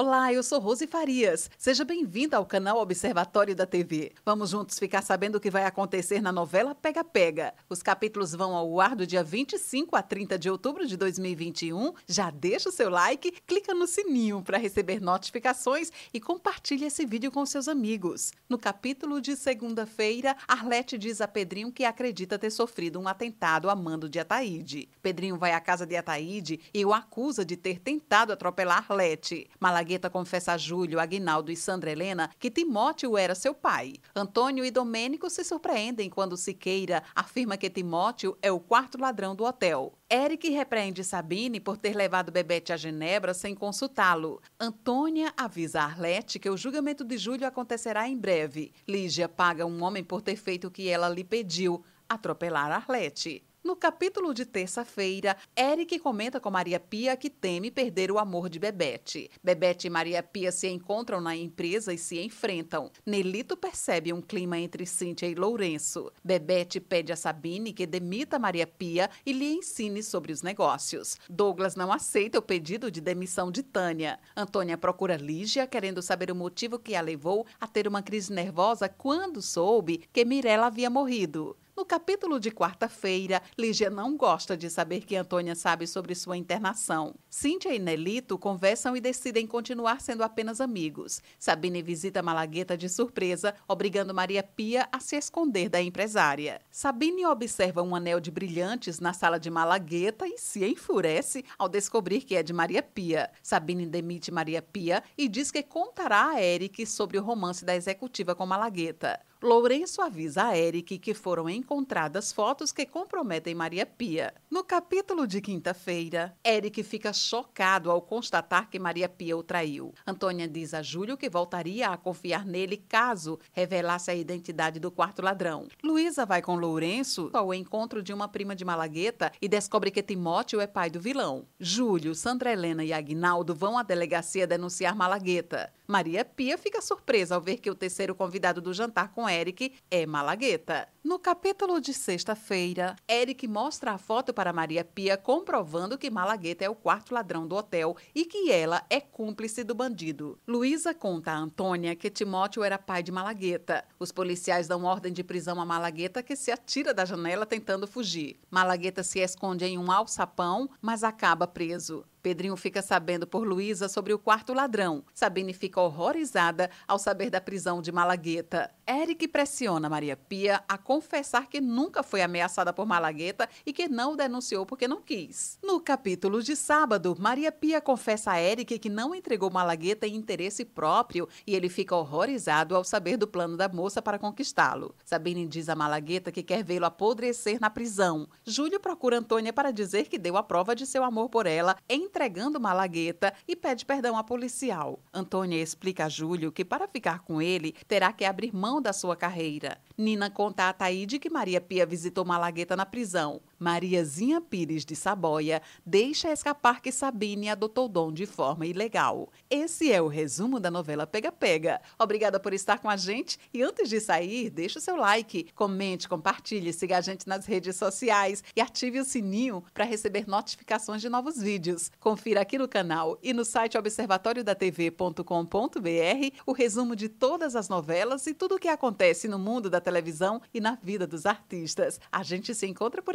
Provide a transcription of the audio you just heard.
Olá, eu sou Rose Farias. Seja bem-vinda ao canal Observatório da TV. Vamos juntos ficar sabendo o que vai acontecer na novela Pega Pega. Os capítulos vão ao ar do dia 25 a 30 de outubro de 2021. Já deixa o seu like, clica no sininho para receber notificações e compartilhe esse vídeo com seus amigos. No capítulo de segunda-feira, Arlete diz a Pedrinho que acredita ter sofrido um atentado a mando de Ataíde. Pedrinho vai à casa de Ataíde e o acusa de ter tentado atropelar Arlete. Malagueta confessa a Júlio, Aguinaldo e Sandra Helena que Timóteo era seu pai. Antônio e Domênico se surpreendem quando Siqueira afirma que Timóteo é o quarto ladrão do hotel. Eric repreende Sabine por ter levado Bebete a Genebra sem consultá-lo. Antônia avisa Arlete que o julgamento de Júlio acontecerá em breve. Lígia paga um homem por ter feito o que ela lhe pediu, atropelar Arlete. No capítulo de terça-feira, Eric comenta com Maria Pia que teme perder o amor de Bebete. Bebete e Maria Pia se encontram na empresa e se enfrentam. Nelito percebe um clima entre Cíntia e Lourenço. Bebete pede a Sabine que demita Maria Pia e lhe ensine sobre os negócios. Douglas não aceita o pedido de demissão de Tânia. Antônia procura Lígia, querendo saber o motivo que a levou a ter uma crise nervosa quando soube que Mirella havia morrido. Capítulo de quarta-feira, Lígia não gosta de saber que Antônia sabe sobre sua internação. Cíntia e Nelito conversam e decidem continuar sendo apenas amigos. Sabine visita Malagueta de surpresa, obrigando Maria Pia a se esconder da empresária. Sabine observa um anel de brilhantes na sala de Malagueta e se enfurece ao descobrir que é de Maria Pia. Sabine demite Maria Pia e diz que contará a Eric sobre o romance da executiva com Malagueta. Lourenço avisa a Eric que foram encontradas fotos que comprometem Maria Pia. No capítulo de quinta-feira, Eric fica chocado ao constatar que Maria Pia o traiu. Antônia diz a Júlio que voltaria a confiar nele caso revelasse a identidade do quarto ladrão. Luísa vai com Lourenço ao encontro de uma prima de Malagueta e descobre que Timóteo é pai do vilão. Júlio, Sandra Helena e Agnaldo vão à delegacia denunciar Malagueta. Maria Pia fica surpresa ao ver que o terceiro convidado do jantar com Eric é Malagueta. No capítulo de sexta-feira, Eric mostra a foto para Maria Pia comprovando que Malagueta é o quarto ladrão do hotel e que ela é cúmplice do bandido. Luísa conta a Antônia que Timóteo era pai de Malagueta. Os policiais dão ordem de prisão a Malagueta que se atira da janela tentando fugir. Malagueta se esconde em um alçapão, mas acaba preso. Pedrinho fica sabendo por Luísa sobre o quarto ladrão. Sabine fica horrorizada ao saber da prisão de Malagueta. Eric pressiona Maria Pia a confessar que nunca foi ameaçada por Malagueta e que não o denunciou porque não quis. No capítulo de sábado, Maria Pia confessa a Eric que não entregou Malagueta em interesse próprio e ele fica horrorizado ao saber do plano da moça para conquistá-lo. Sabine diz a Malagueta que quer vê-lo apodrecer na prisão. Júlio procura Antônia para dizer que deu a prova de seu amor por ela entregando Malagueta e pede perdão à policial. Antônia explica a Júlio que para ficar com ele terá que abrir mão da sua carreira. Nina conta a Taíde que Maria Pia visitou Malagueta na prisão. Mariazinha Pires de Saboia deixa escapar que Sabine adotou Dom de forma ilegal. Esse é o resumo da novela Pega Pega. Obrigada por estar com a gente e antes de sair, deixe o seu like, comente, compartilhe, siga a gente nas redes sociais e ative o sininho para receber notificações de novos vídeos. Confira aqui no canal e no site observatoriodatv.com.br o resumo de todas as novelas e tudo o que acontece no mundo da televisão e na vida dos artistas. A gente se encontra por